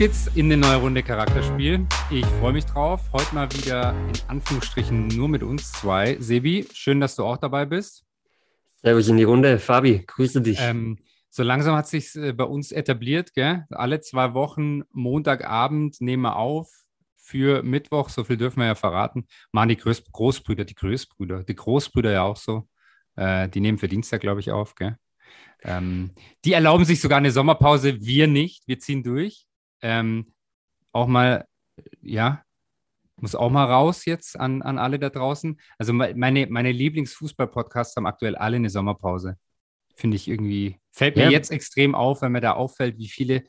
Geht's in eine neue Runde Charakterspiel. Ich freue mich drauf. Heute mal wieder in Anführungsstrichen nur mit uns zwei. Sebi, schön, dass du auch dabei bist. Servus in die Runde. Fabi, grüße dich. Ähm, so langsam hat sich äh, bei uns etabliert, gell? Alle zwei Wochen, Montagabend nehmen wir auf für Mittwoch, so viel dürfen wir ja verraten. Machen die Groß Großbrüder, die Großbrüder, die Großbrüder ja auch so. Äh, die nehmen für Dienstag, glaube ich, auf, gell? Ähm, die erlauben sich sogar eine Sommerpause, wir nicht, wir ziehen durch. Ähm, auch mal, ja, muss auch mal raus jetzt an, an alle da draußen. Also meine, meine Lieblingsfußball-Podcasts haben aktuell alle eine Sommerpause. Finde ich irgendwie, fällt mir ja. jetzt extrem auf, wenn mir da auffällt, wie viele,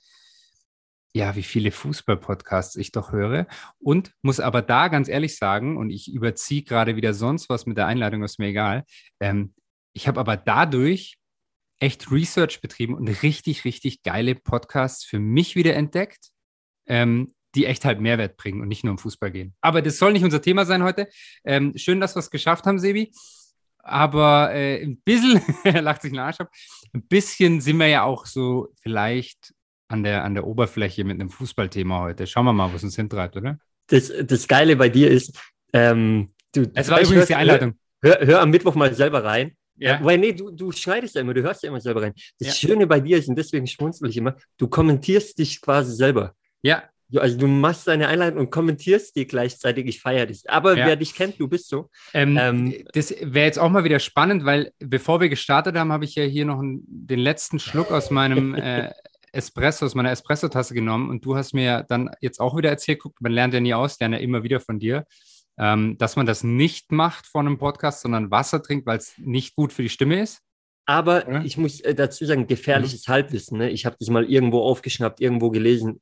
ja, wie viele Fußball-Podcasts ich doch höre. Und muss aber da ganz ehrlich sagen, und ich überziehe gerade wieder sonst was mit der Einladung, ist mir egal. Ähm, ich habe aber dadurch echt Research betrieben und richtig, richtig geile Podcasts für mich wieder entdeckt, ähm, die echt halt Mehrwert bringen und nicht nur um Fußball gehen. Aber das soll nicht unser Thema sein heute. Ähm, schön, dass wir es geschafft haben, Sebi. Aber äh, ein bisschen, er lacht sich einen Arsch ab, ein bisschen sind wir ja auch so vielleicht an der, an der Oberfläche mit einem Fußballthema heute. Schauen wir mal, was uns hintreibt, oder? Das, das Geile bei dir ist, ähm, du. Es war übrigens hör, die Einleitung. Hör, hör, am Mittwoch mal selber rein. Ja. Weil nee, du, du schneidest ja immer, du hörst ja immer selber rein. Das ja. Schöne bei dir ist, und deswegen schmunzel ich immer, du kommentierst dich quasi selber. Ja. Also du machst deine Einleitung und kommentierst die gleichzeitig, ich feiere dich. Aber ja. wer dich kennt, du bist so. Ähm, ähm, das wäre jetzt auch mal wieder spannend, weil bevor wir gestartet haben, habe ich ja hier noch einen, den letzten Schluck aus meinem äh, Espresso, aus meiner Espresso-Tasse genommen und du hast mir dann jetzt auch wieder erzählt, guck, man lernt ja nie aus, lernt ja immer wieder von dir ähm, dass man das nicht macht vor einem Podcast, sondern Wasser trinkt, weil es nicht gut für die Stimme ist. Aber ja? ich muss äh, dazu sagen, gefährliches mhm. Halbwissen. Ne? Ich habe das mal irgendwo aufgeschnappt, irgendwo gelesen.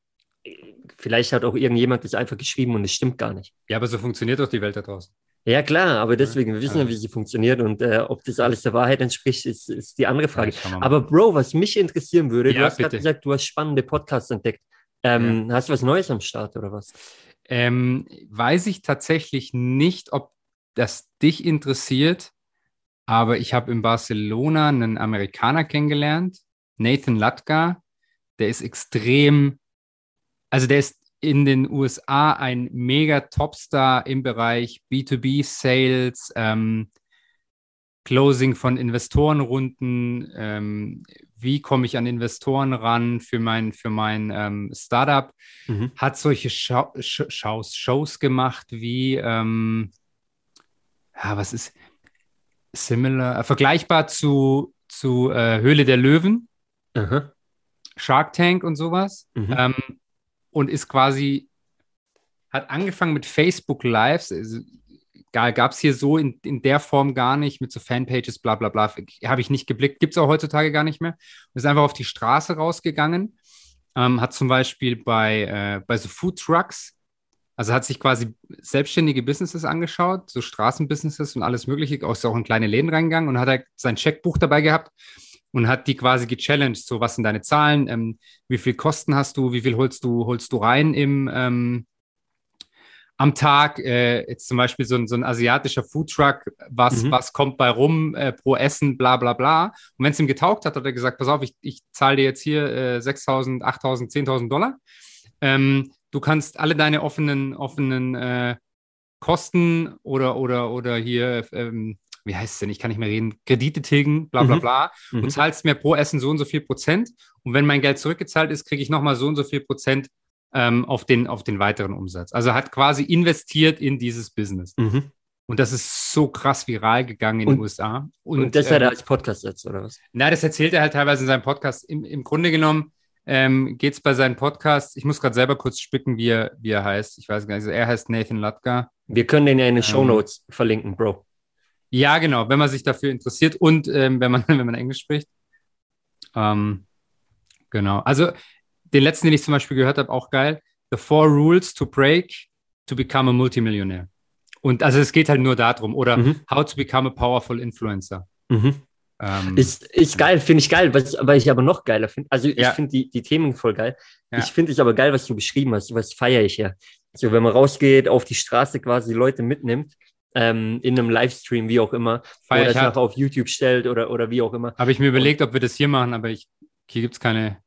Vielleicht hat auch irgendjemand das einfach geschrieben und es stimmt gar nicht. Ja, aber so funktioniert doch die Welt da draußen. Ja, klar, aber deswegen, wir wissen ja, wie sie funktioniert und äh, ob das alles der Wahrheit entspricht, ist, ist die andere Frage. Ja, aber Bro, was mich interessieren würde, ja, du hast gerade gesagt, du hast spannende Podcasts entdeckt. Ähm, hast du was Neues am Start oder was? Ähm, weiß ich tatsächlich nicht, ob das dich interessiert, aber ich habe in Barcelona einen Amerikaner kennengelernt, Nathan Latka. Der ist extrem, also der ist in den USA ein mega Topstar im Bereich B2B-Sales, ähm, Closing von Investorenrunden, ähm, wie komme ich an Investoren ran für mein, für mein ähm, Startup, mhm. hat solche Schau Shows, Shows gemacht wie, ähm, ja, was ist similar, äh, vergleichbar zu, zu äh, Höhle der Löwen, mhm. Shark Tank und sowas. Mhm. Ähm, und ist quasi, hat angefangen mit Facebook Lives, also, gab es hier so in, in der Form gar nicht, mit so Fanpages, bla bla bla, habe ich nicht geblickt, gibt es auch heutzutage gar nicht mehr. Ist einfach auf die Straße rausgegangen, ähm, hat zum Beispiel bei, äh, bei so Food Trucks, also hat sich quasi selbstständige Businesses angeschaut, so Straßenbusinesses und alles Mögliche, auch, auch in kleine Läden reingegangen und hat halt sein Checkbuch dabei gehabt und hat die quasi gechallenged, so was sind deine Zahlen, ähm, wie viel Kosten hast du, wie viel holst du, holst du rein im, ähm, am Tag, äh, jetzt zum Beispiel so ein, so ein asiatischer Foodtruck, was, mhm. was kommt bei rum äh, pro Essen, bla bla bla. Und wenn es ihm getaugt hat, hat er gesagt, pass auf, ich, ich zahle dir jetzt hier äh, 6.000, 8.000, 10.000 Dollar. Ähm, du kannst alle deine offenen, offenen äh, Kosten oder, oder, oder hier, ähm, wie heißt es denn, ich kann nicht mehr reden, Kredite tilgen, bla bla mhm. bla. Mhm. Und zahlst mir pro Essen so und so viel Prozent. Und wenn mein Geld zurückgezahlt ist, kriege ich nochmal so und so viel Prozent ähm, auf, den, auf den weiteren Umsatz. Also hat quasi investiert in dieses Business. Mhm. Und das ist so krass viral gegangen in und, den USA. Und, und das hat er ähm, als Podcast jetzt, oder was? Na, das erzählt er halt teilweise in seinem Podcast. Im, im Grunde genommen ähm, geht es bei seinem Podcast, ich muss gerade selber kurz spicken, wie er, wie er heißt. Ich weiß gar nicht, also er heißt Nathan Latka. Wir können den ja in den Show Notes ähm, verlinken, Bro. Ja, genau, wenn man sich dafür interessiert und ähm, wenn, man, wenn man Englisch spricht. Ähm, genau, also den letzten, den ich zum Beispiel gehört habe, auch geil. The Four Rules to Break to Become a Multimillionaire. Und also es geht halt nur darum. Oder mhm. How to Become a Powerful Influencer. Mhm. Ähm, ist, ist geil, finde ich geil, was, was ich aber noch geiler finde. Also ich ja. finde die, die Themen voll geil. Ja. Ich finde es aber geil, was du beschrieben hast. Was feiere ich ja. So, wenn man rausgeht, auf die Straße quasi Leute mitnimmt, ähm, in einem Livestream, wie auch immer, Feier oder das nachher auf YouTube stellt oder, oder wie auch immer. Habe ich mir überlegt, ob wir das hier machen, aber ich, hier gibt es keine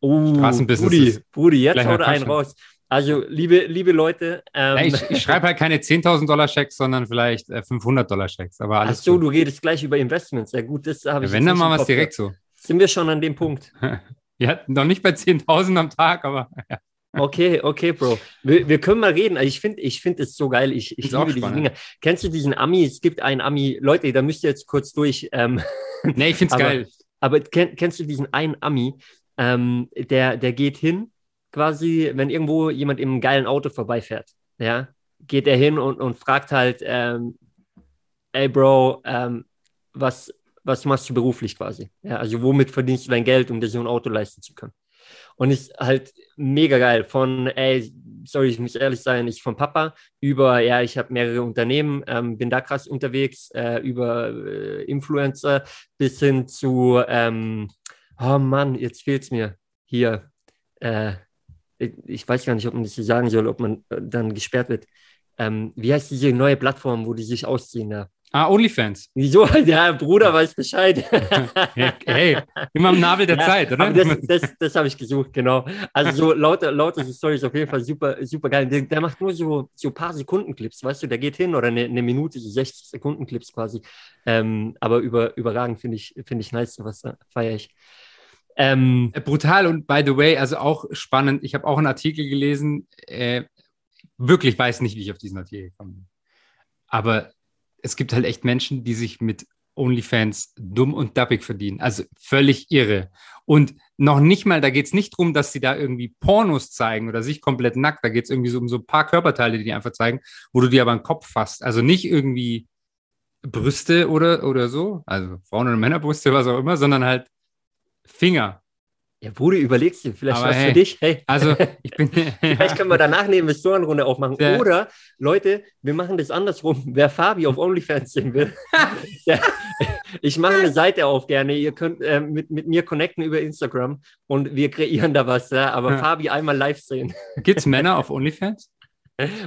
Oh, Brudi, Brudi, jetzt haut er einen raus. Also, liebe, liebe Leute. Ähm, ja, ich, ich schreibe halt keine 10.000 Dollar Schecks, sondern vielleicht 500 äh, Dollar Schecks. Aber alles Ach so, gut. du redest gleich über Investments. Ja, gut, das habe ich. Ja, wenn dann machen wir es direkt so. Sind wir schon an dem Punkt? ja, noch nicht bei 10.000 am Tag, aber. Ja. Okay, okay, Bro. Wir, wir können mal reden. Also ich finde ich find es so geil. Ich, ich liebe diese Dinge. Kennst du diesen Ami? Es gibt einen Ami. Leute, da müsst ihr jetzt kurz durch. Ähm, nee, ich finde es geil. Aber kenn, kennst du diesen einen Ami? Ähm, der, der geht hin quasi, wenn irgendwo jemand im geilen Auto vorbeifährt, ja, geht er hin und, und fragt halt, ähm, ey Bro, ähm, was, was machst du beruflich quasi? Ja, also womit verdienst du dein Geld, um dir so ein Auto leisten zu können? Und ist halt mega geil. Von, ey, sorry, ich muss ehrlich sein, ich von Papa über, ja, ich habe mehrere Unternehmen, ähm, bin da krass unterwegs, äh, über äh, Influencer bis hin zu, ähm, oh Mann, jetzt fehlt es mir hier. Äh, ich weiß gar nicht, ob man das hier sagen soll, ob man äh, dann gesperrt wird. Ähm, wie heißt diese neue Plattform, wo die sich ausziehen da? Ah, OnlyFans. Wieso? Ja, Bruder weiß Bescheid. hey, immer im Nabel der ja, Zeit, oder? Das, das, das habe ich gesucht, genau. Also so lauter, lauter Stories auf jeden Fall super, super geil. Der, der, macht nur so, so ein paar Sekunden-Clips, weißt du, der geht hin oder eine, eine Minute, so 60 Sekunden-Clips quasi. Ähm, aber über, überragend finde ich, finde ich nice, was feiere ich. Ähm, äh, Brutal und by the way, also auch spannend. Ich habe auch einen Artikel gelesen. Äh, wirklich weiß nicht, wie ich auf diesen Artikel gekommen bin. Aber es gibt halt echt Menschen, die sich mit OnlyFans dumm und dappig verdienen. Also völlig irre. Und noch nicht mal, da geht es nicht darum, dass sie da irgendwie Pornos zeigen oder sich komplett nackt. Da geht es irgendwie so um so ein paar Körperteile, die die einfach zeigen, wo du dir aber einen Kopf fasst. Also nicht irgendwie Brüste oder, oder so, also Frauen- oder Männerbrüste, was auch immer, sondern halt Finger. Ja, Bruder, überlegst du, vielleicht Aber was hey, für dich. Hey. Also, ich bin. vielleicht können wir danach eine Investorenrunde aufmachen. Ja. Oder, Leute, wir machen das andersrum. Wer Fabi auf OnlyFans sehen will, ja, ich mache eine Seite auf gerne. Ihr könnt äh, mit, mit mir connecten über Instagram und wir kreieren da was. Ja? Aber ja. Fabi einmal live sehen. Gibt es Männer auf OnlyFans?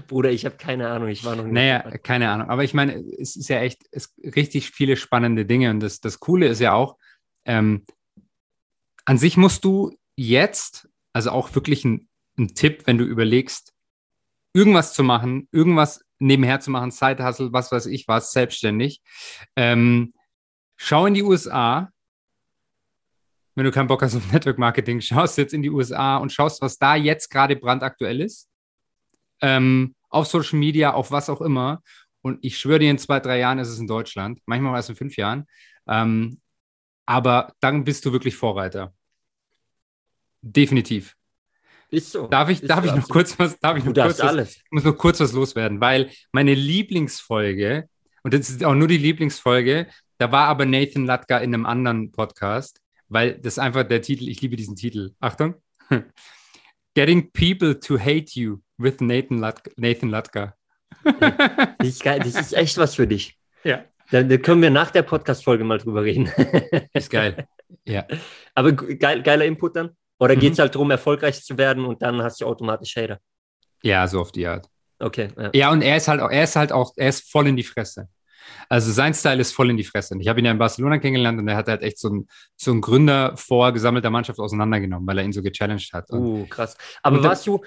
Bruder, ich habe keine Ahnung, ich war noch nicht. Naja, dabei. keine Ahnung. Aber ich meine, es ist ja echt es richtig viele spannende Dinge. Und das, das Coole ist ja auch, ähm, an sich musst du jetzt, also auch wirklich ein, ein Tipp, wenn du überlegst, irgendwas zu machen, irgendwas nebenher zu machen, Side-Hustle, was weiß ich was, selbstständig. Ähm, schau in die USA. Wenn du keinen Bock hast auf Network Marketing, schaust jetzt in die USA und schaust, was da jetzt gerade brandaktuell ist. Ähm, auf Social Media, auf was auch immer. Und ich schwöre dir, in zwei, drei Jahren ist es in Deutschland. Manchmal war es in fünf Jahren. Ähm, aber dann bist du wirklich Vorreiter. Definitiv. Ist so. Darf ich, darf so ich noch kurz was, darf ich noch kurz was, ich muss noch kurz was loswerden, weil meine Lieblingsfolge, und das ist auch nur die Lieblingsfolge, da war aber Nathan Latka in einem anderen Podcast, weil das einfach der Titel, ich liebe diesen Titel. Achtung. Getting People to Hate You with Nathan, Latka. Nathan Latka. das, ist geil. das ist echt was für dich. Ja. Da, da können wir nach der Podcast-Folge mal drüber reden. Ist geil. Ja. Aber geil, geiler Input dann? Oder mhm. geht es halt darum, erfolgreich zu werden und dann hast du automatisch Hater? Ja, so auf die Art. Okay. Ja. ja, und er ist halt auch, er ist halt auch, er ist voll in die Fresse. Also sein Style ist voll in die Fresse. Ich habe ihn ja in Barcelona kennengelernt und er hat halt echt so ein, so ein Gründer vor gesammelter Mannschaft auseinandergenommen, weil er ihn so gechallenged hat. Uh, krass. Aber warst du,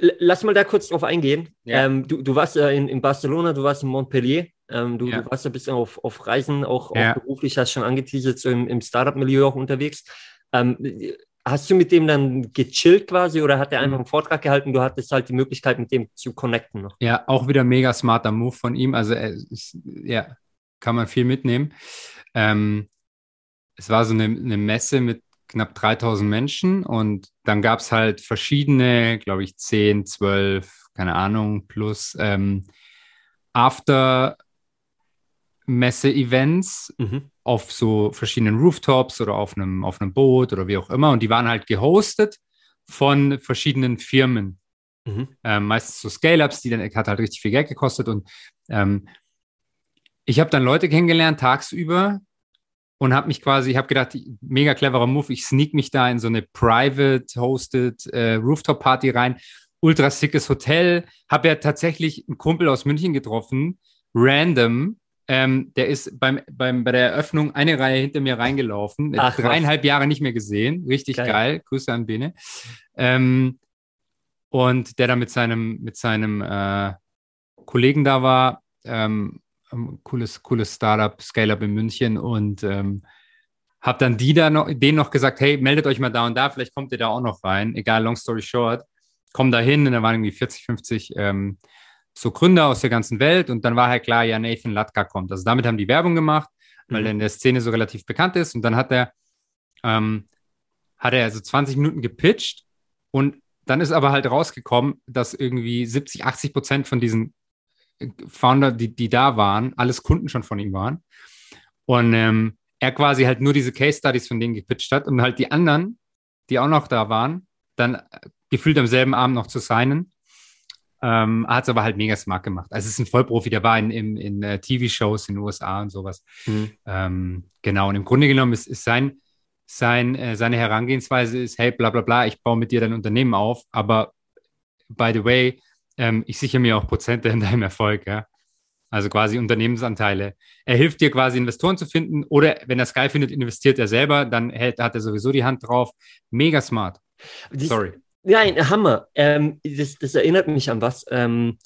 lass mal da kurz drauf eingehen. Ja. Ähm, du, du warst ja in, in Barcelona, du warst in Montpellier. Ähm, du, ja. du, warst ein bisschen auf, auf Reisen, auch, ja. auch beruflich, hast schon angeteasert, so im, im Startup-Milieu auch unterwegs. Ähm, hast du mit dem dann gechillt quasi oder hat er einfach mhm. einen Vortrag gehalten? Du hattest halt die Möglichkeit, mit dem zu connecten noch. Ja, auch wieder mega smarter Move von ihm. Also, ist, ja, kann man viel mitnehmen. Ähm, es war so eine, eine Messe mit knapp 3000 Menschen und dann gab es halt verschiedene, glaube ich, 10, 12, keine Ahnung, plus ähm, After Messe-Events mhm. auf so verschiedenen Rooftops oder auf einem, auf einem Boot oder wie auch immer. Und die waren halt gehostet von verschiedenen Firmen. Mhm. Ähm, meistens so Scale-Ups, die dann hat halt richtig viel Geld gekostet. Und ähm, ich habe dann Leute kennengelernt tagsüber und habe mich quasi, ich habe gedacht, mega cleverer Move, ich sneak mich da in so eine private hosted äh, Rooftop Party rein. Ultra sickes Hotel. Habe ja tatsächlich einen Kumpel aus München getroffen, random, ähm, der ist beim, beim, bei der Eröffnung eine Reihe hinter mir reingelaufen. Ach, dreieinhalb was. Jahre nicht mehr gesehen. Richtig geil. geil. Grüße an Bene. Ähm, und der da mit seinem, mit seinem äh, Kollegen da war. Ähm, cooles, cooles Startup, Scale-Up in München und ähm, habe dann die da noch, denen noch gesagt, hey, meldet euch mal da und da, vielleicht kommt ihr da auch noch rein. Egal, long story short. Komm da hin und da waren irgendwie 40, 50 ähm, so Gründer aus der ganzen Welt und dann war halt klar, ja, Nathan Latka kommt. Also damit haben die Werbung gemacht, weil mhm. er in der Szene so relativ bekannt ist und dann hat er, ähm, hat er also 20 Minuten gepitcht und dann ist aber halt rausgekommen, dass irgendwie 70, 80 Prozent von diesen äh, Founder, die, die da waren, alles Kunden schon von ihm waren. Und ähm, er quasi halt nur diese Case Studies von denen gepitcht hat und halt die anderen, die auch noch da waren, dann äh, gefühlt am selben Abend noch zu signen. Ähm, hat es aber halt mega smart gemacht. Also es ist ein Vollprofi, der war in, in, in uh, TV-Shows in den USA und sowas. Mhm. Ähm, genau, und im Grunde genommen ist, ist sein, sein, äh, seine Herangehensweise ist, hey, bla bla bla, ich baue mit dir dein Unternehmen auf, aber by the way, ähm, ich sichere mir auch Prozente in deinem Erfolg, ja also quasi Unternehmensanteile. Er hilft dir quasi Investoren zu finden oder wenn er es geil findet, investiert er selber, dann hält, hat er sowieso die Hand drauf. Mega smart. Sorry. Nein, Hammer. Ähm, das, das, erinnert mich an was. Ähm,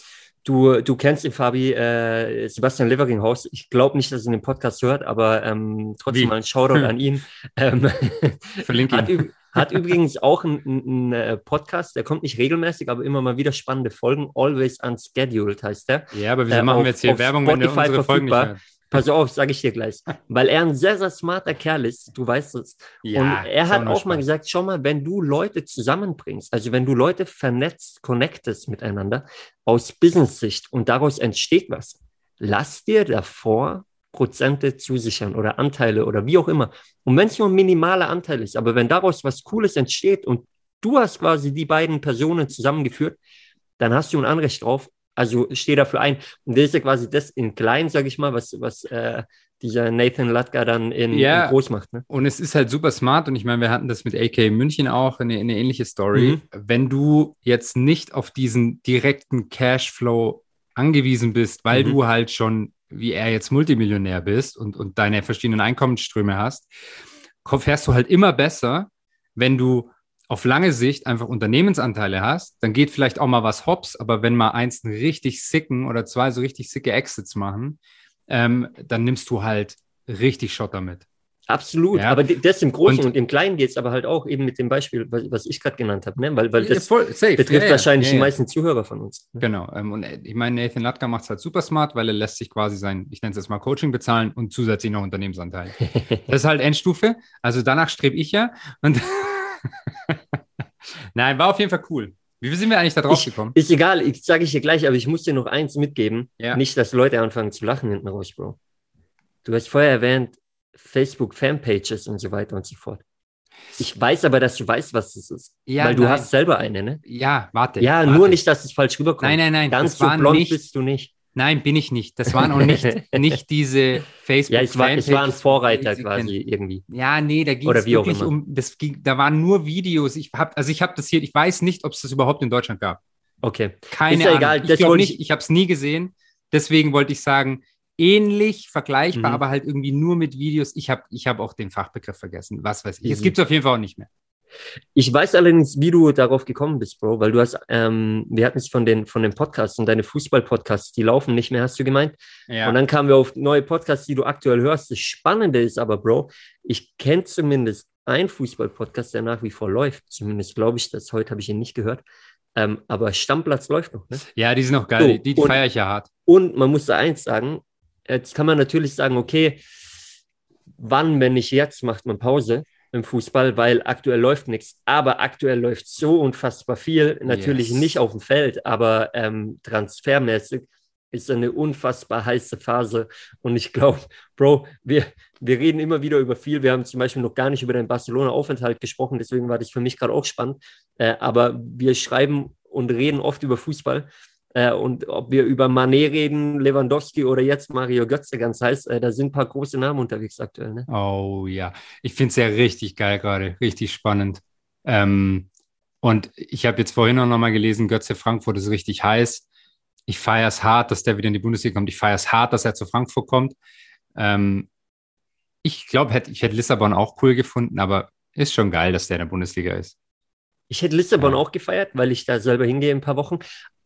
du, du kennst den Fabi, äh, Sebastian Leveringhaus. Ich glaube nicht, dass er den Podcast hört, aber ähm, trotzdem Wie? mal ein Shoutout an ihn. Ähm, Verlinke ihn. Hat übrigens auch einen äh, Podcast, der kommt nicht regelmäßig, aber immer mal wieder spannende Folgen. Always Unscheduled heißt der. Ja, aber wieso äh, machen wir jetzt hier Werbung, Spotify wenn unsere Folgen nicht hört? Pass auf, sage ich dir gleich. Weil er ein sehr, sehr smarter Kerl ist, du weißt es. Ja, und er hat auch Spaß. mal gesagt, schau mal, wenn du Leute zusammenbringst, also wenn du Leute vernetzt, connectest miteinander aus Business-Sicht und daraus entsteht was, lass dir davor Prozente zusichern oder Anteile oder wie auch immer. Und wenn es nur ein minimaler Anteil ist, aber wenn daraus was Cooles entsteht und du hast quasi die beiden Personen zusammengeführt, dann hast du ein Anrecht drauf. Also steh dafür ein. Und das ist ja quasi das in klein, sage ich mal, was, was äh, dieser Nathan Latka dann in, ja, in, groß macht. Ne? Und es ist halt super smart. Und ich meine, wir hatten das mit AK München auch, eine, eine ähnliche Story. Mhm. Wenn du jetzt nicht auf diesen direkten Cashflow angewiesen bist, weil mhm. du halt schon wie er jetzt Multimillionär bist und, und deine verschiedenen Einkommensströme hast, fährst du halt immer besser, wenn du auf lange Sicht einfach Unternehmensanteile hast, dann geht vielleicht auch mal was hops, aber wenn mal eins richtig sicken oder zwei so richtig sicke Exits machen, ähm, dann nimmst du halt richtig Shot damit. Absolut, ja. aber das im Großen und, und im Kleinen geht es aber halt auch eben mit dem Beispiel, was ich gerade genannt habe, ne? weil, weil das voll, betrifft ja, wahrscheinlich ja, die meisten Zuhörer von uns. Ne? Genau, ähm, und äh, ich meine, Nathan Latka macht es halt super smart, weil er lässt sich quasi sein, ich nenne es jetzt mal Coaching bezahlen und zusätzlich noch Unternehmensanteil. das ist halt Endstufe, also danach strebe ich ja und Nein, war auf jeden Fall cool. Wie sind wir eigentlich da drauf gekommen? Ist egal, ich sage ich dir gleich, aber ich muss dir noch eins mitgeben. Nicht, dass Leute anfangen zu lachen hinten raus, Bro. Du hast vorher erwähnt, Facebook-Fanpages und so weiter und so fort. Ich weiß aber, dass du weißt, was das ist. Ja, weil du nein. hast selber eine, ne? Ja, warte. Ja, warte. nur nicht, dass es falsch rüberkommt. Nein, nein, nein. Ganz so blond nicht, bist du nicht. Nein, bin ich nicht. Das waren auch nicht, nicht diese facebook Ja, es, war, es waren Vorreiter quasi irgendwie. Ja, nee, da ging es wirklich um, das ging, da waren nur Videos. Ich habe, also ich habe das hier, ich weiß nicht, ob es das überhaupt in Deutschland gab. Okay. Keine ist ja Ahnung. egal. Ich glaube nicht, ich habe es nie gesehen. Deswegen wollte ich sagen, ähnlich, vergleichbar, mhm. aber halt irgendwie nur mit Videos. Ich habe ich hab auch den Fachbegriff vergessen. Was weiß ich. Mhm. Es gibt es auf jeden Fall auch nicht mehr. Ich weiß allerdings, wie du darauf gekommen bist, Bro, weil du hast, ähm, wir hatten es von den, von den Podcasts und deine Fußball-Podcasts, die laufen nicht mehr, hast du gemeint. Ja. Und dann kamen wir auf neue Podcasts, die du aktuell hörst. Das Spannende ist aber, Bro, ich kenne zumindest einen Fußball-Podcast, der nach wie vor läuft. Zumindest glaube ich das. Heute habe ich ihn nicht gehört. Ähm, aber Stammplatz läuft noch, ne? Ja, die sind noch geil. So, die, die feiere ich ja hart. Und man muss da eins sagen, Jetzt kann man natürlich sagen, okay, wann, wenn nicht jetzt, macht man Pause im Fußball, weil aktuell läuft nichts. Aber aktuell läuft so unfassbar viel. Natürlich yes. nicht auf dem Feld, aber ähm, transfermäßig ist eine unfassbar heiße Phase. Und ich glaube, Bro, wir, wir reden immer wieder über viel. Wir haben zum Beispiel noch gar nicht über den Barcelona-Aufenthalt gesprochen, deswegen war das für mich gerade auch spannend. Äh, aber wir schreiben und reden oft über Fußball. Äh, und ob wir über Manet reden, Lewandowski oder jetzt Mario Götze ganz heiß, äh, da sind ein paar große Namen unterwegs aktuell. Ne? Oh ja, ich finde es ja richtig geil gerade, richtig spannend. Ähm, und ich habe jetzt vorhin auch nochmal gelesen, Götze Frankfurt ist richtig heiß. Ich feiere es hart, dass der wieder in die Bundesliga kommt. Ich feiere es hart, dass er zu Frankfurt kommt. Ähm, ich glaube, hätt, ich hätte Lissabon auch cool gefunden, aber ist schon geil, dass der in der Bundesliga ist. Ich hätte Lissabon ja. auch gefeiert, weil ich da selber hingehe in ein paar Wochen.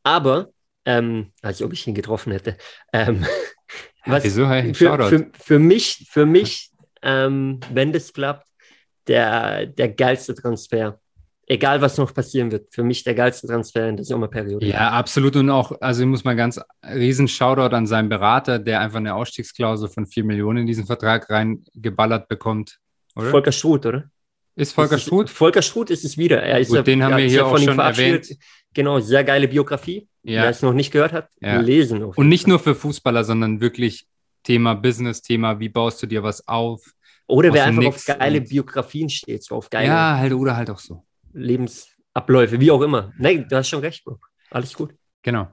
Aber, ähm, als ob ich ihn getroffen hätte. Ähm, was Wieso? Hey, für, für, für, mich, für mich ähm, wenn das klappt, der, der geilste Transfer egal was noch passieren wird, für mich der geilste Transfer in der Sommerperiode. Ja, absolut. Und auch, also ich muss mal ganz riesen Shoutout an seinen Berater, der einfach eine Ausstiegsklausel von 4 Millionen in diesen Vertrag reingeballert bekommt. Oder? Volker Struth, oder? Ist Volker Struth? Volker Struth ist es wieder. Er ist Gut, ja, den haben wir hier auch schon erwähnt. Genau, sehr geile Biografie. Ja. Wer es noch nicht gehört hat, ja. lesen. Und nicht nur für Fußballer, sondern wirklich Thema Business, Thema, wie baust du dir was auf? Oder wer einfach auf geile Biografien steht, so auf geile. Ja, halt, oder halt auch so. Lebensabläufe, wie auch immer. Nein, du hast schon recht, Bro. Alles gut. Genau.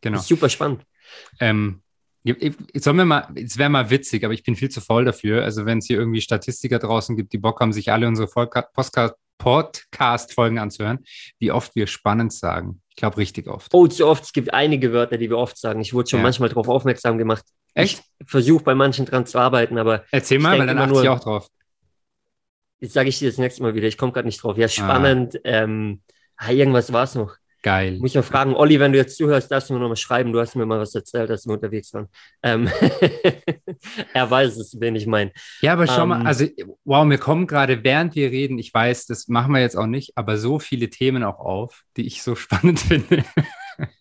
Genau. super spannend. Ähm, Sollen wir mal, es wäre mal witzig, aber ich bin viel zu voll dafür. Also, wenn es hier irgendwie Statistiker draußen gibt, die Bock haben, sich alle unsere Podcast-Folgen anzuhören, wie oft wir spannend sagen. Ich glaube, richtig oft. Oh, zu oft. Es gibt einige Wörter, die wir oft sagen. Ich wurde schon ja. manchmal darauf aufmerksam gemacht. Echt? Ich versuche bei manchen dran zu arbeiten, aber. Erzähl mal, weil dann achte ich auch drauf. Jetzt sage ich dir das nächste Mal wieder. Ich komme gerade nicht drauf. Ja, spannend. Ah. Ähm, ah, irgendwas war es noch. Geil. Muss ich mal fragen, Olli, wenn du jetzt zuhörst, darfst du mir noch mal schreiben. Du hast mir mal was erzählt, dass wir unterwegs waren. Ähm er weiß es, wen ich meine. Ja, aber schau ähm, mal, also wow, mir kommen gerade, während wir reden, ich weiß, das machen wir jetzt auch nicht, aber so viele Themen auch auf, die ich so spannend finde.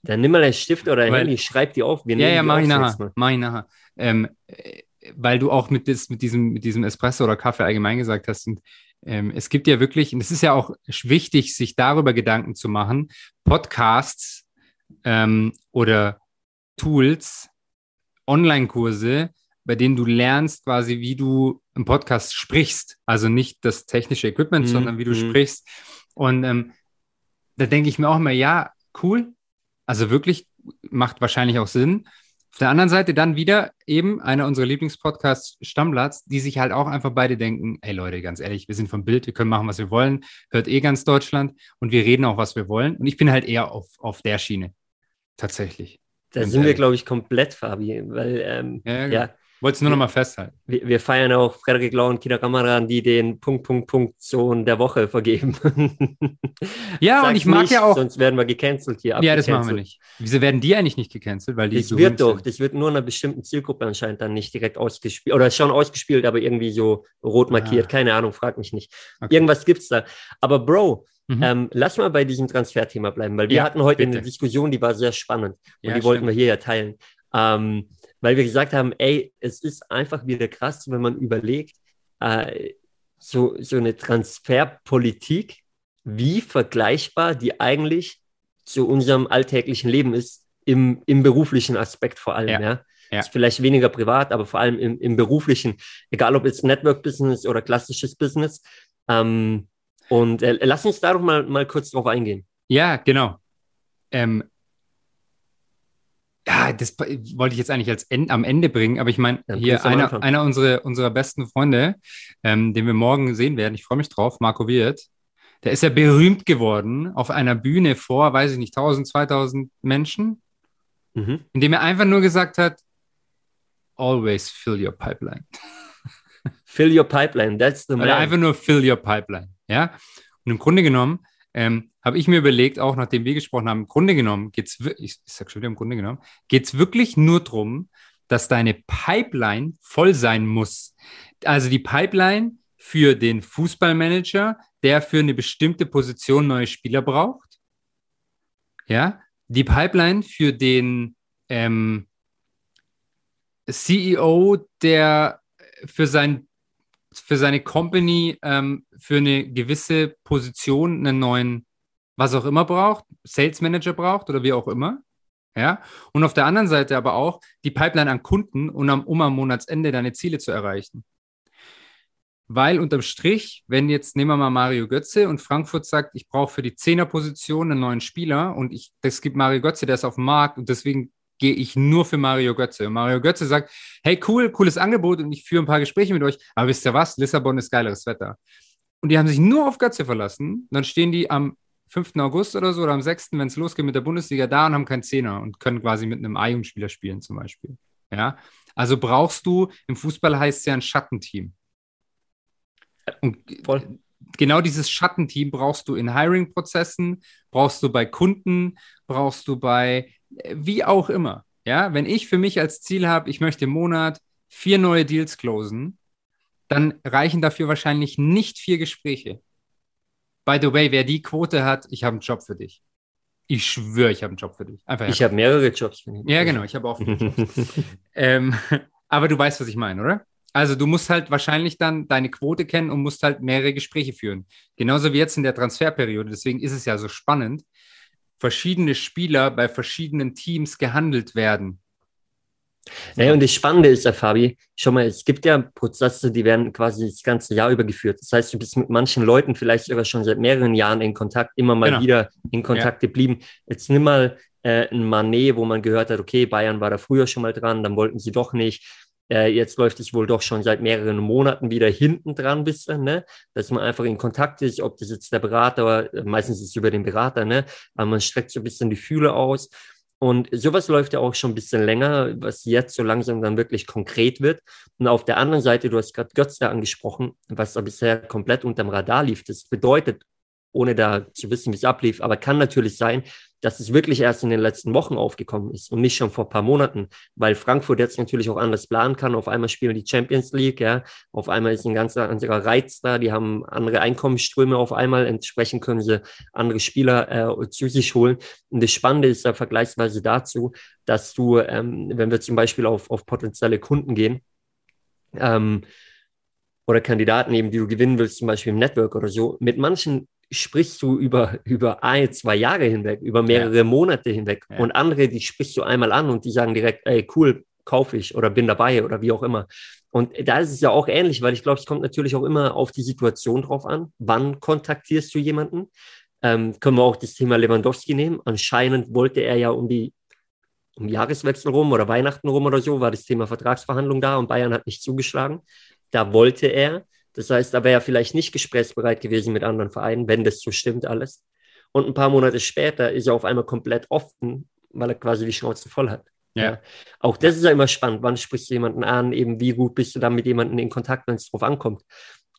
Dann nimm mal einen Stift oder ein Weil, Handy, schreib die auf. Wir ja, ja, mach ich nachher. Mach ich nachher. Ähm, weil du auch mit, das, mit, diesem, mit diesem Espresso oder Kaffee allgemein gesagt hast, und, ähm, es gibt ja wirklich, und es ist ja auch wichtig, sich darüber Gedanken zu machen, Podcasts ähm, oder Tools, Online-Kurse, bei denen du lernst quasi, wie du im Podcast sprichst. Also nicht das technische Equipment, mhm. sondern wie du mhm. sprichst. Und ähm, da denke ich mir auch immer, ja, cool. Also wirklich macht wahrscheinlich auch Sinn. Auf der anderen Seite dann wieder eben einer unserer Lieblingspodcasts, Stammplatz, die sich halt auch einfach beide denken, ey Leute, ganz ehrlich, wir sind vom Bild, wir können machen, was wir wollen, hört eh ganz Deutschland und wir reden auch, was wir wollen. Und ich bin halt eher auf, auf der Schiene. Tatsächlich. Da sind ehrlich. wir, glaube ich, komplett, Fabi, weil ähm, ja, ja, ja wollte es nur noch mal festhalten. Wir, wir, feiern auch Frederik Lau und Kida Kamaran, die den Punkt, Punkt, Punkt Sohn der Woche vergeben. ja, Sag's und ich mag nicht, ja auch. Sonst werden wir gecancelt hier. Ja, das machen wir nicht. Wieso werden die eigentlich nicht gecancelt? Weil die das so wird doch. Sind. Das wird nur einer bestimmten Zielgruppe anscheinend dann nicht direkt ausgespielt. Oder schon ausgespielt, aber irgendwie so rot markiert. Ah. Keine Ahnung, frag mich nicht. Okay. Irgendwas gibt's da. Aber Bro, Mhm. Ähm, lass mal bei diesem Transferthema bleiben, weil wir ja, hatten heute bitte. eine Diskussion, die war sehr spannend und ja, die wollten wir hier ja teilen. Ähm, weil wir gesagt haben, ey, es ist einfach wieder krass, wenn man überlegt, äh, so, so eine Transferpolitik, wie vergleichbar die eigentlich zu unserem alltäglichen Leben ist, im, im beruflichen Aspekt vor allem, ja. ja? ja. Ist vielleicht weniger privat, aber vor allem im, im beruflichen, egal ob jetzt Network-Business oder klassisches Business. Ähm, und äh, lass uns da doch mal, mal kurz drauf eingehen. Ja, genau. Ähm, ja, das wollte ich jetzt eigentlich als End, am Ende bringen, aber ich meine, hier einer, einer unserer, unserer besten Freunde, ähm, den wir morgen sehen werden, ich freue mich drauf, Marco Wirth, der ist ja berühmt geworden auf einer Bühne vor, weiß ich nicht, 1000, 2000 Menschen, mhm. indem er einfach nur gesagt hat, always fill your pipeline. Fill your pipeline, that's the man. Oder einfach nur fill your pipeline, ja. Und im Grunde genommen ähm, habe ich mir überlegt, auch nachdem wir gesprochen haben, im Grunde genommen geht es, ich, ich sag schon wieder im Grunde genommen, geht es wirklich nur darum, dass deine Pipeline voll sein muss. Also die Pipeline für den Fußballmanager, der für eine bestimmte Position neue Spieler braucht. Ja, die Pipeline für den ähm, CEO, der für sein für seine Company ähm, für eine gewisse Position einen neuen, was auch immer braucht, Sales Manager braucht oder wie auch immer. Ja, und auf der anderen Seite aber auch die Pipeline an Kunden, um am, um am Monatsende deine Ziele zu erreichen. Weil unterm Strich, wenn jetzt nehmen wir mal Mario Götze und Frankfurt sagt, ich brauche für die Zehnerposition einen neuen Spieler und ich, das gibt Mario Götze, der ist auf dem Markt und deswegen gehe ich nur für Mario Götze. Und Mario Götze sagt, hey, cool, cooles Angebot und ich führe ein paar Gespräche mit euch, aber wisst ihr was, Lissabon ist geileres Wetter. Und die haben sich nur auf Götze verlassen, dann stehen die am 5. August oder so oder am 6., wenn es losgeht mit der Bundesliga, da und haben keinen Zehner und können quasi mit einem A-Jugendspieler spielen zum Beispiel. Ja, also brauchst du, im Fußball heißt es ja ein Schattenteam. Und Voll. Genau dieses Schattenteam brauchst du in Hiring-Prozessen, brauchst du bei Kunden, brauchst du bei äh, wie auch immer. Ja, wenn ich für mich als Ziel habe, ich möchte im Monat vier neue Deals closen, dann reichen dafür wahrscheinlich nicht vier Gespräche. By the way, wer die Quote hat, ich habe einen Job für dich. Ich schwöre, ich habe einen Job für dich. Einfach ich habe mehrere Jobs für dich. Ja, genau, ich habe auch ähm, aber du weißt, was ich meine, oder? Also du musst halt wahrscheinlich dann deine Quote kennen und musst halt mehrere Gespräche führen. Genauso wie jetzt in der Transferperiode. Deswegen ist es ja so spannend. Verschiedene Spieler bei verschiedenen Teams gehandelt werden. Naja, und das Spannende ist ja, Fabi, schon mal, es gibt ja Prozesse, die werden quasi das ganze Jahr über geführt. Das heißt, du bist mit manchen Leuten vielleicht sogar schon seit mehreren Jahren in Kontakt, immer mal genau. wieder in Kontakt ja. geblieben. Jetzt nimm mal äh, ein Manet, wo man gehört hat, okay, Bayern war da früher schon mal dran, dann wollten sie doch nicht. Äh, jetzt läuft es wohl doch schon seit mehreren Monaten wieder hinten dran bisschen, ne? dass man einfach in Kontakt ist, ob das jetzt der Berater, meistens ist es über den Berater, ne? aber man streckt so ein bisschen die Fühle aus. Und sowas läuft ja auch schon ein bisschen länger, was jetzt so langsam dann wirklich konkret wird. Und auf der anderen Seite, du hast gerade Götze angesprochen, was da bisher komplett unterm Radar lief. Das bedeutet, ohne da zu wissen, wie es ablief. Aber kann natürlich sein, dass es wirklich erst in den letzten Wochen aufgekommen ist und nicht schon vor ein paar Monaten, weil Frankfurt jetzt natürlich auch anders planen kann. Auf einmal spielen die Champions League, ja. Auf einmal ist ein ganz anderer Reiz da. Die haben andere Einkommensströme auf einmal. Entsprechend können sie andere Spieler äh, zu sich holen. Und das Spannende ist ja vergleichsweise dazu, dass du, ähm, wenn wir zum Beispiel auf, auf potenzielle Kunden gehen, ähm, oder Kandidaten eben, die du gewinnen willst, zum Beispiel im Network oder so, mit manchen sprichst du über, über ein, zwei Jahre hinweg, über mehrere ja. Monate hinweg. Ja. Und andere, die sprichst du einmal an und die sagen direkt, ey, cool, kaufe ich oder bin dabei oder wie auch immer. Und da ist es ja auch ähnlich, weil ich glaube, es kommt natürlich auch immer auf die Situation drauf an. Wann kontaktierst du jemanden? Ähm, können wir auch das Thema Lewandowski nehmen. Anscheinend wollte er ja um die um Jahreswechsel rum oder Weihnachten rum oder so, war das Thema Vertragsverhandlung da und Bayern hat nicht zugeschlagen. Da wollte er. Das heißt, da wäre er vielleicht nicht gesprächsbereit gewesen mit anderen Vereinen, wenn das so stimmt alles. Und ein paar Monate später ist er auf einmal komplett offen, weil er quasi die Schnauze voll hat. Ja. ja. Auch das ist ja immer spannend. Wann sprichst du jemanden an? Eben, wie gut bist du dann mit jemandem in Kontakt, wenn es drauf ankommt?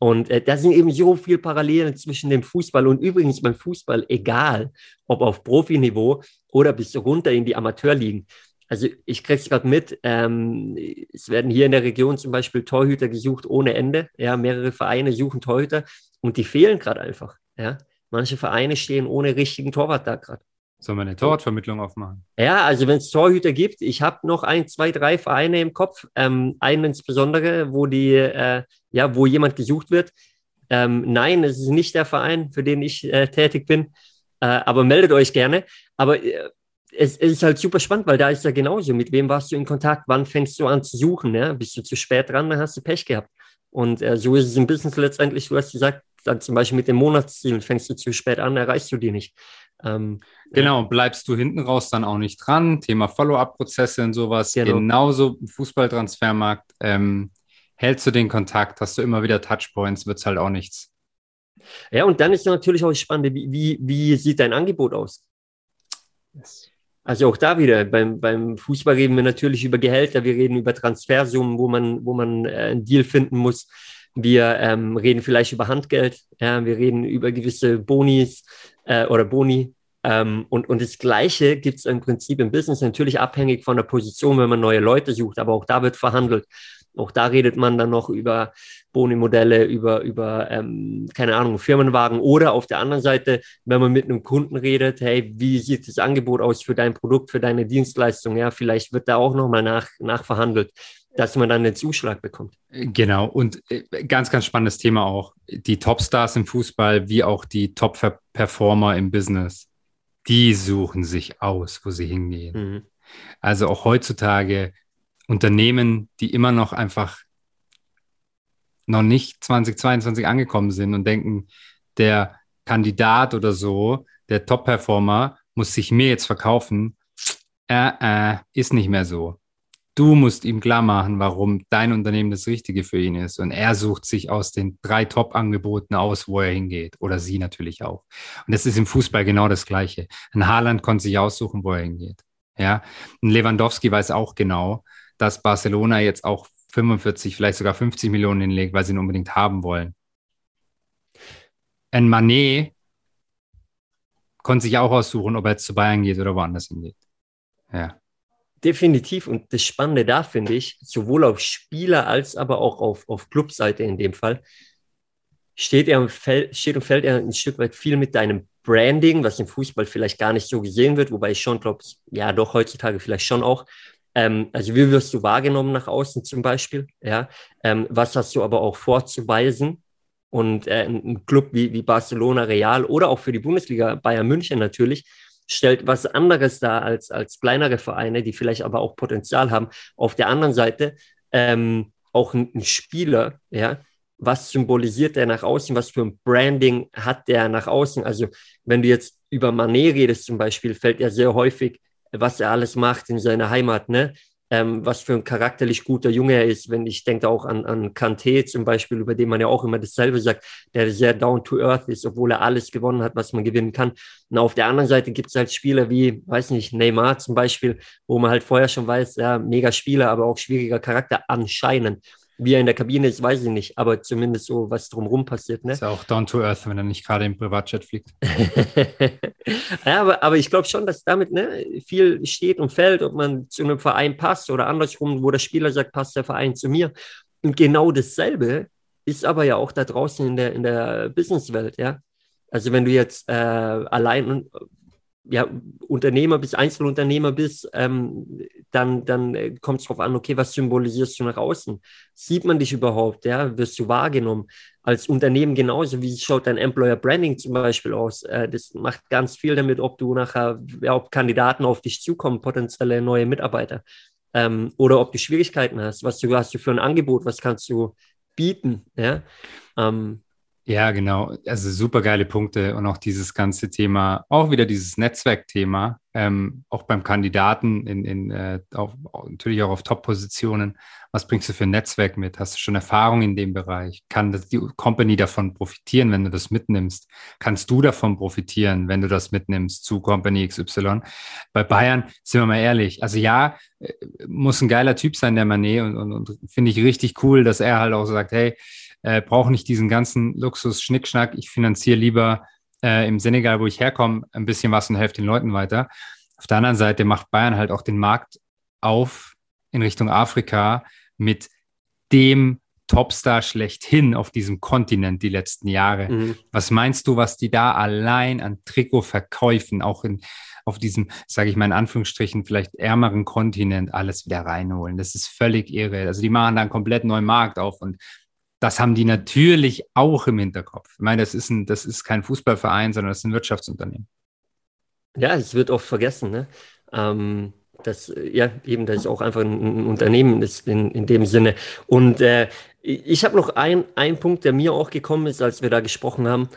Und äh, da sind eben so viele Parallelen zwischen dem Fußball und übrigens beim Fußball, egal ob auf Profiniveau oder bis runter in die Amateurligen. Also ich kriege es gerade mit, ähm, es werden hier in der Region zum Beispiel Torhüter gesucht ohne Ende. Ja, mehrere Vereine suchen Torhüter und die fehlen gerade einfach. Ja, manche Vereine stehen ohne richtigen Torwart da gerade. Sollen wir eine Torwartvermittlung aufmachen? Ja, also wenn es Torhüter gibt, ich habe noch ein, zwei, drei Vereine im Kopf. Ähm, einen insbesondere, wo die, äh, ja, wo jemand gesucht wird. Ähm, nein, es ist nicht der Verein, für den ich äh, tätig bin. Äh, aber meldet euch gerne. Aber äh, es, es, ist halt super spannend, weil da ist ja genauso. Mit wem warst du in Kontakt? Wann fängst du an zu suchen? Ja? Bist du zu spät dran, dann hast du Pech gehabt. Und äh, so ist es im Business letztendlich. Du hast gesagt, dann zum Beispiel mit dem Monatsziel fängst du zu spät an, erreichst du die nicht. Ähm, genau, bleibst du hinten raus dann auch nicht dran. Thema Follow-up-Prozesse und sowas. Genau. Genauso im Fußballtransfermarkt. Ähm, hältst du den Kontakt, hast du immer wieder Touchpoints, wird es halt auch nichts. Ja, und dann ist natürlich auch spannend, wie, wie, wie sieht dein Angebot aus? Yes. Also auch da wieder, beim, beim Fußball reden wir natürlich über Gehälter, wir reden über Transfersummen, wo man, wo man äh, einen Deal finden muss. Wir ähm, reden vielleicht über Handgeld, ja, wir reden über gewisse Bonis äh, oder Boni. Ähm, und, und das Gleiche gibt es im Prinzip im Business, natürlich abhängig von der Position, wenn man neue Leute sucht, aber auch da wird verhandelt. Auch da redet man dann noch über Boni-Modelle, über, über ähm, keine Ahnung, Firmenwagen oder auf der anderen Seite, wenn man mit einem Kunden redet, hey, wie sieht das Angebot aus für dein Produkt, für deine Dienstleistung? Ja, vielleicht wird da auch nochmal nach, nachverhandelt, dass man dann den Zuschlag bekommt. Genau, und äh, ganz, ganz spannendes Thema auch. Die Topstars im Fußball wie auch die Top-Performer im Business, die suchen sich aus, wo sie hingehen. Mhm. Also auch heutzutage Unternehmen, die immer noch einfach noch nicht 2022 angekommen sind und denken, der Kandidat oder so, der Top-Performer, muss sich mir jetzt verkaufen, äh, äh, ist nicht mehr so. Du musst ihm klar machen, warum dein Unternehmen das Richtige für ihn ist. Und er sucht sich aus den drei Top-Angeboten aus, wo er hingeht. Oder sie natürlich auch. Und das ist im Fußball genau das Gleiche. Ein Haaland konnte sich aussuchen, wo er hingeht. Ja, ein Lewandowski weiß auch genau, dass Barcelona jetzt auch 45, vielleicht sogar 50 Millionen hinlegt, weil sie ihn unbedingt haben wollen. Ein Manet konnte sich auch aussuchen, ob er jetzt zu Bayern geht oder woanders hingeht. Ja. Definitiv. Und das Spannende da finde ich, sowohl auf Spieler als aber auch auf, auf Clubseite in dem Fall, steht, er Feld, steht und fällt er ein Stück weit viel mit deinem Branding, was im Fußball vielleicht gar nicht so gesehen wird, wobei ich schon glaube, ja, doch heutzutage vielleicht schon auch. Ähm, also wie wirst du wahrgenommen nach außen zum Beispiel? Ja, ähm, was hast du aber auch vorzuweisen? Und äh, ein Club wie, wie Barcelona, Real oder auch für die Bundesliga Bayern München natürlich stellt was anderes dar als, als kleinere Vereine, die vielleicht aber auch Potenzial haben. Auf der anderen Seite ähm, auch ein, ein Spieler, ja, was symbolisiert der nach außen, was für ein Branding hat der nach außen. Also wenn du jetzt über Manet redest zum Beispiel, fällt er sehr häufig, was er alles macht in seiner Heimat, ne? ähm, was für ein charakterlich guter Junge er ist. Wenn ich denke auch an, an Kante zum Beispiel, über den man ja auch immer dasselbe sagt, der sehr down to earth ist, obwohl er alles gewonnen hat, was man gewinnen kann. Und auf der anderen Seite gibt es halt Spieler wie, weiß nicht, Neymar zum Beispiel, wo man halt vorher schon weiß, ja, mega Spieler, aber auch schwieriger Charakter anscheinend. Wie er in der Kabine ist, weiß ich nicht, aber zumindest so, was drumherum passiert. Ne? Ist ja auch down to earth, wenn er nicht gerade im Privatjet fliegt. ja, aber, aber ich glaube schon, dass damit ne, viel steht und fällt, ob man zu einem Verein passt oder andersrum, wo der Spieler sagt, passt der Verein zu mir. Und genau dasselbe ist aber ja auch da draußen in der, in der Businesswelt, ja. Also wenn du jetzt äh, allein ja, Unternehmer bist, Einzelunternehmer bist, ähm, dann, dann äh, kommt es darauf an, okay, was symbolisierst du nach außen? Sieht man dich überhaupt? Ja? Wirst du wahrgenommen? Als Unternehmen genauso, wie schaut dein Employer Branding zum Beispiel aus? Äh, das macht ganz viel damit, ob du nachher, ja, ob Kandidaten auf dich zukommen, potenzielle neue Mitarbeiter. Ähm, oder ob du Schwierigkeiten hast. Was du, hast du für ein Angebot? Was kannst du bieten? Ja? Ähm, ja, genau. Also super geile Punkte und auch dieses ganze Thema, auch wieder dieses Netzwerkthema, ähm, auch beim Kandidaten in, in äh, auf, natürlich auch auf Top-Positionen. Was bringst du für ein Netzwerk mit? Hast du schon Erfahrung in dem Bereich? Kann das, die Company davon profitieren, wenn du das mitnimmst? Kannst du davon profitieren, wenn du das mitnimmst zu Company XY? Bei Bayern, sind wir mal ehrlich, also ja, äh, muss ein geiler Typ sein, der Manet und, und, und finde ich richtig cool, dass er halt auch sagt, hey, äh, brauche nicht diesen ganzen Luxus-Schnickschnack. Ich finanziere lieber äh, im Senegal, wo ich herkomme, ein bisschen was und helfe den Leuten weiter. Auf der anderen Seite macht Bayern halt auch den Markt auf in Richtung Afrika mit dem Topstar schlechthin auf diesem Kontinent die letzten Jahre. Mhm. Was meinst du, was die da allein an Trikot verkaufen, auch in, auf diesem, sage ich mal in Anführungsstrichen, vielleicht ärmeren Kontinent alles wieder reinholen? Das ist völlig irre. Also die machen da einen komplett neuen Markt auf und das haben die natürlich auch im Hinterkopf. Ich meine, das ist, ein, das ist kein Fußballverein, sondern das ist ein Wirtschaftsunternehmen. Ja, es wird oft vergessen, ne? Ähm, dass, ja, eben, dass es auch einfach ein, ein Unternehmen ist in, in dem Sinne. Und äh, ich habe noch einen Punkt, der mir auch gekommen ist, als wir da gesprochen haben.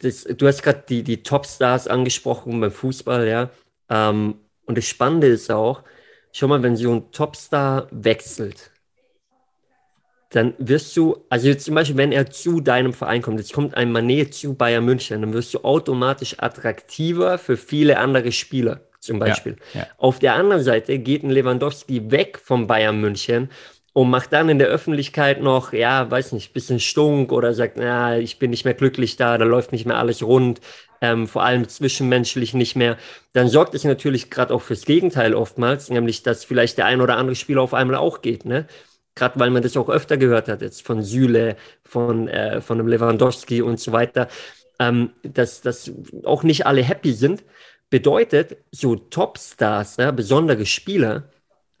Das, du hast gerade die, die Topstars angesprochen beim Fußball, ja. Ähm, und das Spannende ist auch, schau mal, wenn so ein Topstar wechselt, dann wirst du, also jetzt zum Beispiel, wenn er zu deinem Verein kommt, jetzt kommt ein Manet zu Bayern München, dann wirst du automatisch attraktiver für viele andere Spieler, zum Beispiel. Ja, ja. Auf der anderen Seite geht ein Lewandowski weg vom Bayern München und macht dann in der Öffentlichkeit noch, ja, weiß nicht, bisschen stunk oder sagt, na, ich bin nicht mehr glücklich da, da läuft nicht mehr alles rund, ähm, vor allem zwischenmenschlich nicht mehr, dann sorgt es natürlich gerade auch fürs Gegenteil oftmals, nämlich, dass vielleicht der ein oder andere Spieler auf einmal auch geht, ne? Gerade weil man das auch öfter gehört hat, jetzt von Süle, von, äh, von einem Lewandowski und so weiter, ähm, dass, dass auch nicht alle happy sind, bedeutet, so Topstars, ja, besondere Spieler,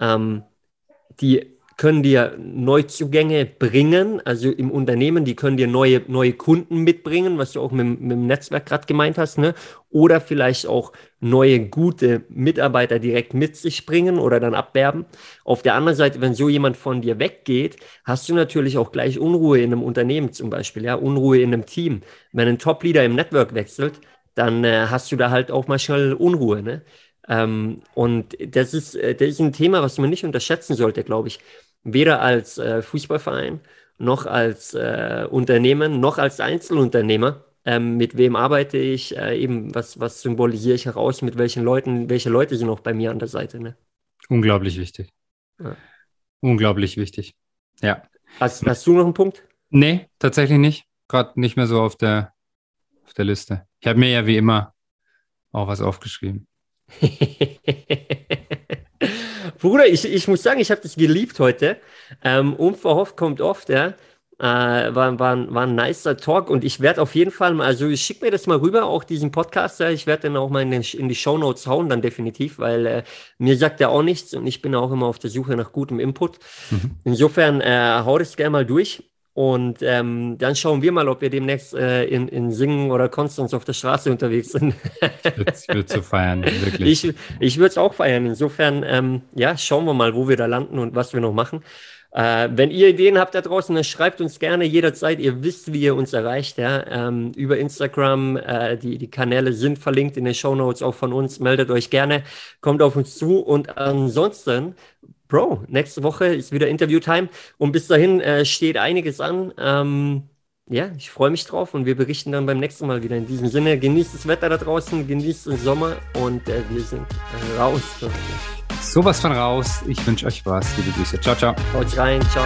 ähm, die können dir Neuzugänge bringen, also im Unternehmen, die können dir neue, neue Kunden mitbringen, was du auch mit, mit dem Netzwerk gerade gemeint hast, ne? oder vielleicht auch neue gute Mitarbeiter direkt mit sich bringen oder dann abwerben. Auf der anderen Seite, wenn so jemand von dir weggeht, hast du natürlich auch gleich Unruhe in einem Unternehmen zum Beispiel, ja, Unruhe in einem Team. Wenn ein Top-Leader im Network wechselt, dann äh, hast du da halt auch mal schnell Unruhe, ne? Ähm, und das ist, äh, das ist ein Thema, was man nicht unterschätzen sollte, glaube ich. Weder als äh, Fußballverein, noch als äh, Unternehmen, noch als Einzelunternehmer. Ähm, mit wem arbeite ich? Äh, eben, was, was symbolisiere ich heraus? Mit welchen Leuten? Welche Leute sind auch bei mir an der Seite? Ne? Unglaublich wichtig. Ja. Unglaublich wichtig. Ja. Hast, hast du noch einen Punkt? Nee, tatsächlich nicht. Gerade nicht mehr so auf der, auf der Liste. Ich habe mir ja wie immer auch was aufgeschrieben. Bruder, ich, ich muss sagen, ich habe das geliebt heute. Ähm, unverhofft kommt oft, ja. Äh, war, war, war ein nicer Talk und ich werde auf jeden Fall mal, also ich schicke mir das mal rüber, auch diesen Podcast, ja. ich werde den auch mal in, den, in die Show Notes hauen, dann definitiv, weil äh, mir sagt er auch nichts und ich bin auch immer auf der Suche nach gutem Input. Mhm. Insofern äh, hau das gerne mal durch. Und ähm, dann schauen wir mal, ob wir demnächst äh, in, in Singen oder Konstanz auf der Straße unterwegs sind. ich würde es feiern, wirklich. Ich, ich würde es auch feiern. Insofern, ähm, ja, schauen wir mal, wo wir da landen und was wir noch machen. Äh, wenn ihr Ideen habt da draußen, dann schreibt uns gerne jederzeit. Ihr wisst, wie ihr uns erreicht. Ja? Ähm, über Instagram. Äh, die, die Kanäle sind verlinkt in den Show Notes auch von uns. Meldet euch gerne, kommt auf uns zu. Und ansonsten Bro, nächste Woche ist wieder Interview-Time und bis dahin äh, steht einiges an. Ähm, ja, ich freue mich drauf und wir berichten dann beim nächsten Mal wieder. In diesem Sinne, genießt das Wetter da draußen, genießt den Sommer und äh, wir sind äh, raus. Sowas von raus. Ich wünsche euch was. Liebe Grüße. Ciao, ciao. Haut rein. Ciao.